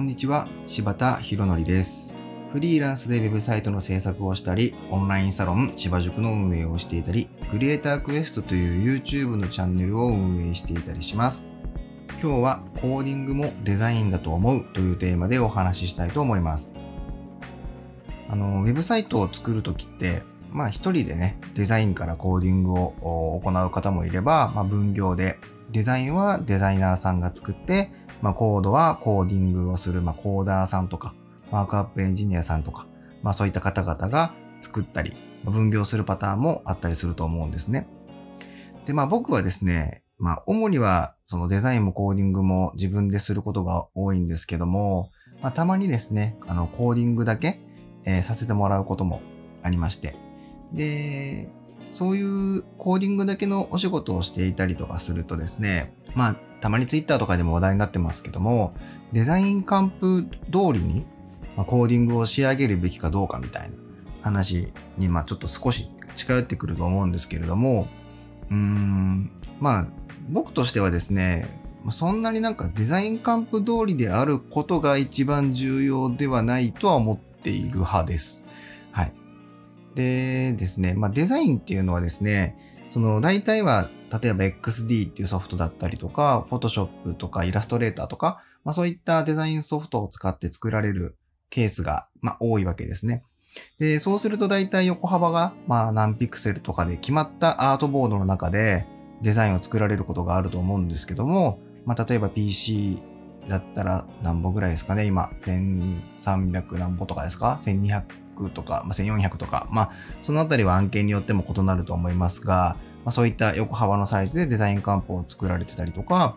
こんにちは、柴田博則です。フリーランスでウェブサイトの制作をしたり、オンラインサロン芝塾の運営をしていたり、クリエイタークエストという YouTube のチャンネルを運営していたりします。今日はコーディングもデザインだと思うというテーマでお話ししたいと思います。あの、ウェブサイトを作るときって、まあ一人でね、デザインからコーディングを行う方もいれば、まあ分業で、デザインはデザイナーさんが作って、まあコードはコーディングをする、まあコーダーさんとか、マークアップエンジニアさんとか、まあそういった方々が作ったり、分業するパターンもあったりすると思うんですね。で、まあ僕はですね、まあ主にはそのデザインもコーディングも自分ですることが多いんですけども、まあたまにですね、あのコーディングだけ、えーさせてもらうこともありまして、で、そういうコーディングだけのお仕事をしていたりとかするとですね、まあ、たまにツイッターとかでも話題になってますけども、デザインカンプ通りに、ま、コーディングを仕上げるべきかどうかみたいな話に、まあちょっと少し近寄ってくると思うんですけれども、うーん、まあ、僕としてはですね、そんなになんかデザインカンプ通りであることが一番重要ではないとは思っている派です。はい。でですね、まあデザインっていうのはですね、その大体は例えば XD っていうソフトだったりとか、Photoshop とかイラストレーターとか、まあそういったデザインソフトを使って作られるケースが、まあ多いわけですね。で、そうすると大体横幅が、まあ何ピクセルとかで決まったアートボードの中でデザインを作られることがあると思うんですけども、まあ例えば PC だったら何本ぐらいですかね今、1300何本とかですか ?1200 とか、まあ、1400とか、まあそのあたりは案件によっても異なると思いますが、まあ、そういった横幅のサイズでデザインカンプを作られてたりとか、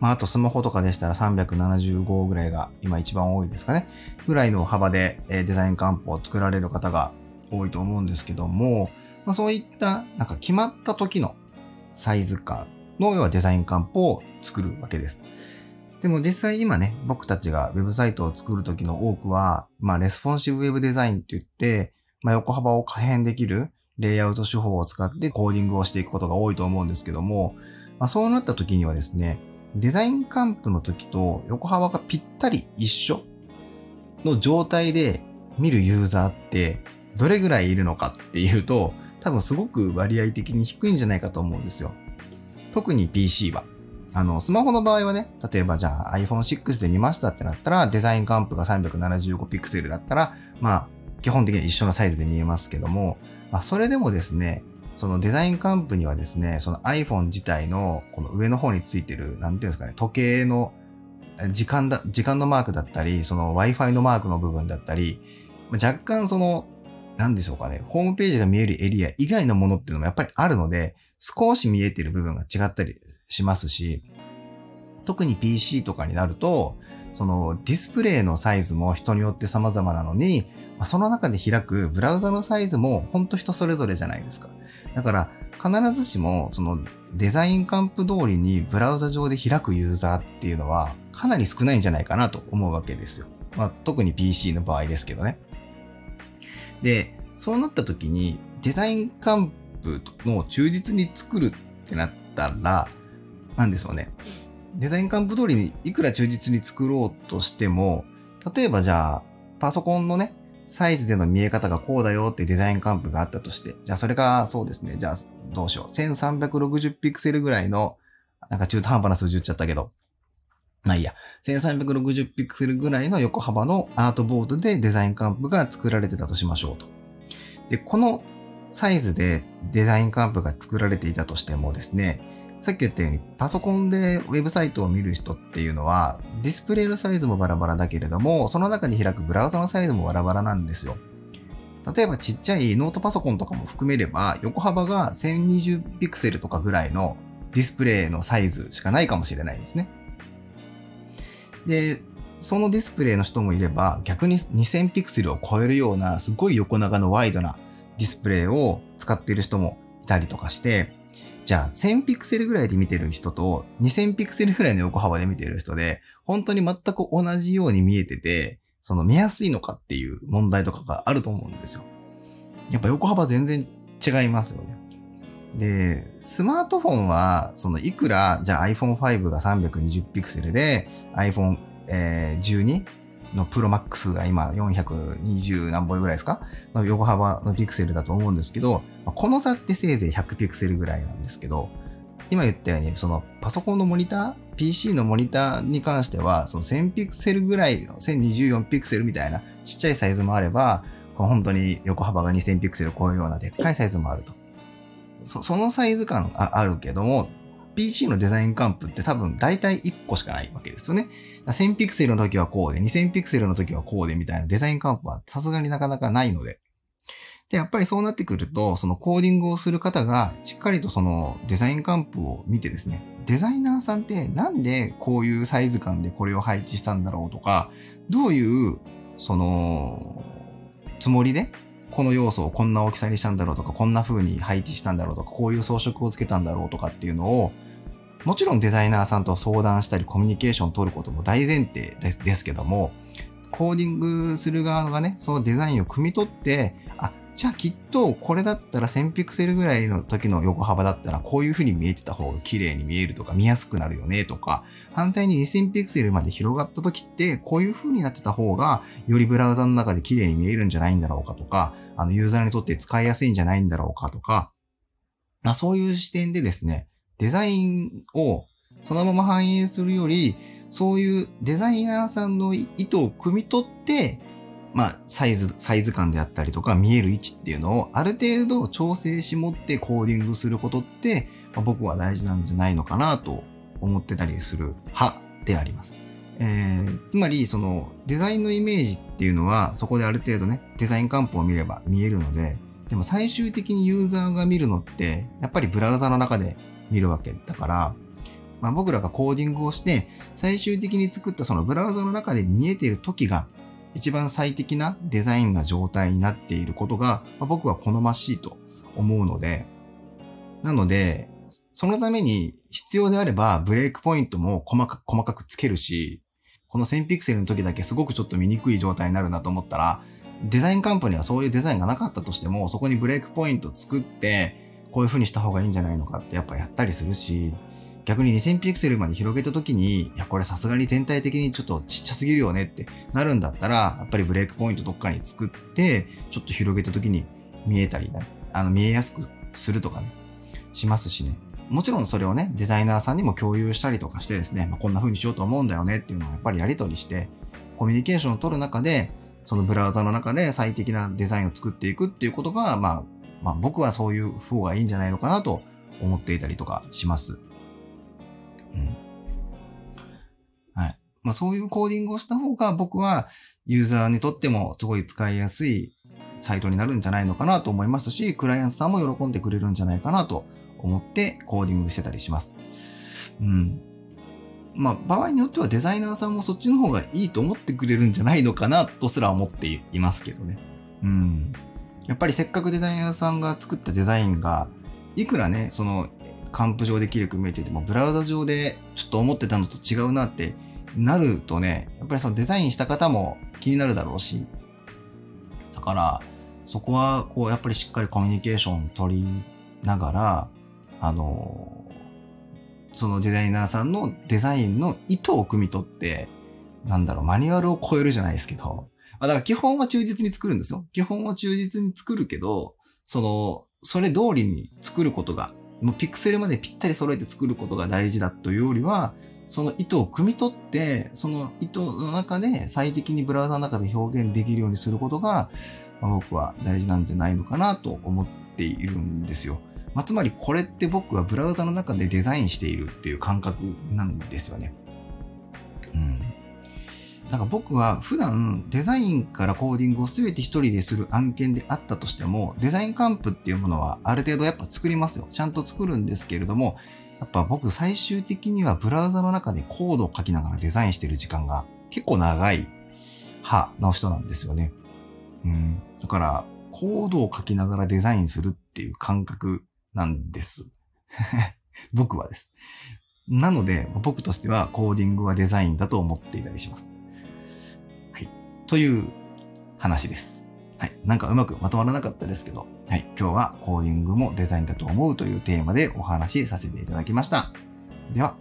まあ、あとスマホとかでしたら375ぐらいが今一番多いですかね。ぐらいの幅でデザインカンプを作られる方が多いと思うんですけども、まあ、そういったなんか決まった時のサイズ感の要はデザインカンプを作るわけです。でも実際今ね、僕たちがウェブサイトを作る時の多くは、まあレスポンシブウェブデザインって言って、まあ横幅を可変できるレイアウト手法を使ってコーディングをしていくことが多いと思うんですけども、まあ、そうなった時にはですね、デザインカンプの時と横幅がぴったり一緒の状態で見るユーザーってどれぐらいいるのかっていうと、多分すごく割合的に低いんじゃないかと思うんですよ。特に PC は。あの、スマホの場合はね、例えばじゃあ iPhone6 で見ましたってなったら、デザインカンプが375ピクセルだったら、まあ、基本的には一緒のサイズで見えますけども、まあ、それでもですね、そのデザインカンプにはですね、その iPhone 自体のこの上の方についてる、なんていうんですかね、時計の時間だ、時間のマークだったり、その Wi-Fi のマークの部分だったり、若干その、なんでしょうかね、ホームページが見えるエリア以外のものっていうのもやっぱりあるので、少し見えてる部分が違ったりしますし、特に PC とかになると、そのディスプレイのサイズも人によって様々なのに、その中で開くブラウザのサイズも本当人それぞれじゃないですか。だから必ずしもそのデザインカンプ通りにブラウザ上で開くユーザーっていうのはかなり少ないんじゃないかなと思うわけですよ。まあ特に PC の場合ですけどね。で、そうなった時にデザインカンプの忠実に作るってなったら、なんでしょうね。デザインカンプ通りにいくら忠実に作ろうとしても、例えばじゃあ、パソコンのね、サイズでの見え方がこうだよってデザインカンプがあったとして、じゃあそれがそうですね、じゃあどうしよう。1360ピクセルぐらいの、なんか中途半端な数字言っちゃったけど、まあいいや。1360ピクセルぐらいの横幅のアートボードでデザインカンプが作られてたとしましょうと。で、このサイズでデザインカンプが作られていたとしてもですね、さっき言ったようにパソコンでウェブサイトを見る人っていうのはディスプレイのサイズもバラバラだけれどもその中に開くブラウザのサイズもバラバラなんですよ。例えばちっちゃいノートパソコンとかも含めれば横幅が1020ピクセルとかぐらいのディスプレイのサイズしかないかもしれないですね。で、そのディスプレイの人もいれば逆に2000ピクセルを超えるようなすごい横長のワイドなディスプレイを使っている人もいたりとかしてじゃあ、1000ピクセルぐらいで見てる人と、2000ピクセルぐらいの横幅で見てる人で、本当に全く同じように見えてて、その見やすいのかっていう問題とかがあると思うんですよ。やっぱ横幅全然違いますよね。で、スマートフォンは、そのいくら、じゃあ iPhone5 が320ピクセルで、iPhone えー、12のプロマックスが今420何本ぐらいですか？の横幅のピクセルだと思うんですけど、この差ってせいぜい100ピクセルぐらいなんですけど、今言ったように、そのパソコンのモニター PC のモニターに関しては、その1000ピクセルぐらい、1024ピクセルみたいなちっちゃいサイズもあれば、本当に横幅が2000ピクセル超えるようなでっかいサイズもあると。そそのサイズ感あるけども、PC のデザインカンプって多分大体1個しかないわけですよね。1000ピクセルの時はこうで、2000ピクセルの時はこうでみたいなデザインカンプはさすがになかなかないので。で、やっぱりそうなってくると、そのコーディングをする方がしっかりとそのデザインカンプを見てですね、デザイナーさんってなんでこういうサイズ感でこれを配置したんだろうとか、どういうそのつもりでこの要素をこんな大きさにしたんだろうとか、こんな風に配置したんだろうとか、こういう装飾をつけたんだろうとかっていうのを、もちろんデザイナーさんと相談したりコミュニケーションを取ることも大前提ですけども、コーディングする側がね、そのデザインを汲み取って、あ、じゃあきっとこれだったら1000ピクセルぐらいの時の横幅だったらこういう風に見えてた方が綺麗に見えるとか見やすくなるよねとか、反対に2000ピクセルまで広がった時ってこういう風になってた方がよりブラウザの中で綺麗に見えるんじゃないんだろうかとか、あのユーザーにとって使いやすいんじゃないんだろうかとか、まあ、そういう視点でですね、デザインをそのまま反映するより、そういうデザイナーさんの意図を汲み取って、まあ、サイズ、サイズ感であったりとか、見える位置っていうのをある程度調整し持ってコーディングすることって、まあ、僕は大事なんじゃないのかなと思ってたりする派であります。えー、つまり、その、デザインのイメージっていうのは、そこである程度ね、デザインカンプを見れば見えるので、でも最終的にユーザーが見るのって、やっぱりブラウザの中で見るわけだから、まあ、僕らがコーディングをして、最終的に作ったそのブラウザの中で見えている時が、一番最適なデザインな状態になっていることが、まあ、僕は好ましいと思うので、なので、そのために必要であればブレイクポイントも細かく細かくつけるし、この1000ピクセルの時だけすごくちょっと見にくい状態になるなと思ったら、デザインカンプにはそういうデザインがなかったとしても、そこにブレイクポイント作って、こういう風にした方がいいんじゃないのかってやっぱやったりするし、逆に2000ピクセルまで広げた時に、いや、これさすがに全体的にちょっとちっちゃすぎるよねってなるんだったら、やっぱりブレイクポイントどっかに作って、ちょっと広げた時に見えたりね、あの、見えやすくするとかね、しますしね。もちろんそれをね、デザイナーさんにも共有したりとかしてですね、まあ、こんな風にしようと思うんだよねっていうのをやっぱりやり取りして、コミュニケーションを取る中で、そのブラウザの中で最適なデザインを作っていくっていうことが、まあ、まあ僕はそういう方がいいんじゃないのかなと思っていたりとかします。うん。はい。まあそういうコーディングをした方が僕はユーザーにとってもすごい使いやすいサイトになるんじゃないのかなと思いますし、クライアントさんも喜んでくれるんじゃないかなと思ってコーディングしてたりします。うん。まあ、場合によってはデザイナーさんもそっちの方がいいと思ってくれるんじゃないのかなとすら思っていますけどね。うん。やっぱりせっかくデザイナーさんが作ったデザインが、いくらね、そのカンプ上で綺麗く見えてても、ブラウザ上でちょっと思ってたのと違うなってなるとね、やっぱりそのデザインした方も気になるだろうし、だから、そこは、こう、やっぱりしっかりコミュニケーション取りながら、あの、そのデザイナーさんのデザインの意図を汲み取って、なんだろう、マニュアルを超えるじゃないですけど、まあ、だから基本は忠実に作るんですよ。基本は忠実に作るけど、その、それ通りに作ることがもうピクセルまでぴったり揃えて作ることが大事だというよりは、その意図を汲み取って、その意図の中で最適にブラウザの中で表現できるようにすることが、まあ、僕は大事なんじゃないのかなと思っているんですよ。まあ、つまりこれって僕はブラウザの中でデザインしているっていう感覚なんですよね。うん。だから僕は普段デザインからコーディングを全て一人でする案件であったとしても、デザインカンプっていうものはある程度やっぱ作りますよ。ちゃんと作るんですけれども、やっぱ僕最終的にはブラウザの中でコードを書きながらデザインしてる時間が結構長い派の人なんですよね。うん。だから、コードを書きながらデザインするっていう感覚なんです。僕はです。なので、僕としてはコーディングはデザインだと思っていたりします。という話です。はい。なんかうまくまとまらなかったですけど、はい。今日はコーディングもデザインだと思うというテーマでお話しさせていただきました。では、